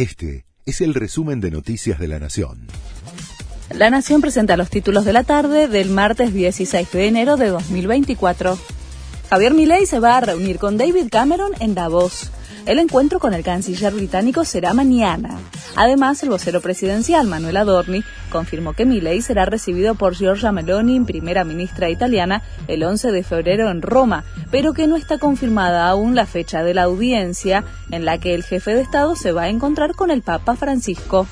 Este es el resumen de Noticias de la Nación. La Nación presenta los títulos de la tarde del martes 16 de enero de 2024. Javier Milei se va a reunir con David Cameron en Davos. El encuentro con el canciller británico será mañana. Además, el vocero presidencial Manuel Adorni confirmó que Milei será recibido por Giorgia Meloni, primera ministra italiana, el 11 de febrero en Roma, pero que no está confirmada aún la fecha de la audiencia en la que el jefe de Estado se va a encontrar con el Papa Francisco.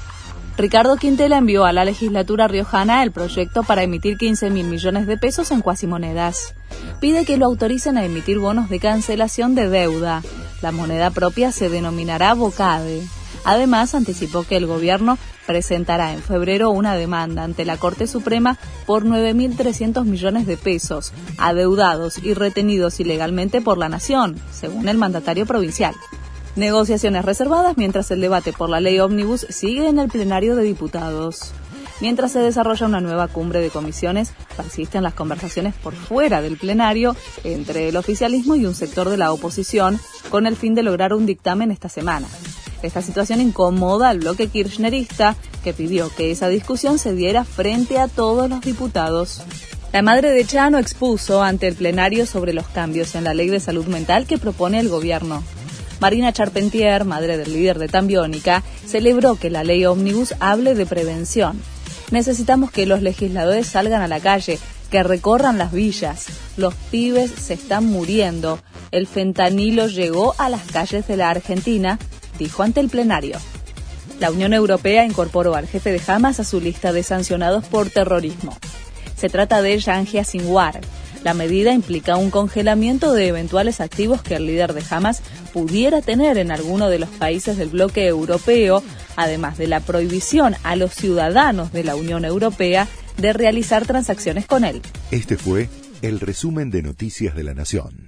Ricardo Quintela envió a la legislatura riojana el proyecto para emitir 15 mil millones de pesos en cuasimonedas. Pide que lo autoricen a emitir bonos de cancelación de deuda. La moneda propia se denominará Bocade. Además, anticipó que el gobierno presentará en febrero una demanda ante la Corte Suprema por 9.300 millones de pesos, adeudados y retenidos ilegalmente por la Nación, según el mandatario provincial. Negociaciones reservadas mientras el debate por la ley ómnibus sigue en el plenario de diputados. Mientras se desarrolla una nueva cumbre de comisiones, persisten las conversaciones por fuera del plenario entre el oficialismo y un sector de la oposición con el fin de lograr un dictamen esta semana. Esta situación incomoda al bloque kirchnerista, que pidió que esa discusión se diera frente a todos los diputados. La madre de Chano expuso ante el plenario sobre los cambios en la ley de salud mental que propone el gobierno. Marina Charpentier, madre del líder de Tambiónica, celebró que la ley ómnibus hable de prevención. Necesitamos que los legisladores salgan a la calle, que recorran las villas. Los pibes se están muriendo. El fentanilo llegó a las calles de la Argentina, dijo ante el plenario. La Unión Europea incorporó al jefe de Hamas a su lista de sancionados por terrorismo. Se trata de Yahya Sinwar. La medida implica un congelamiento de eventuales activos que el líder de Hamas pudiera tener en alguno de los países del bloque europeo además de la prohibición a los ciudadanos de la Unión Europea de realizar transacciones con él. Este fue el resumen de Noticias de la Nación.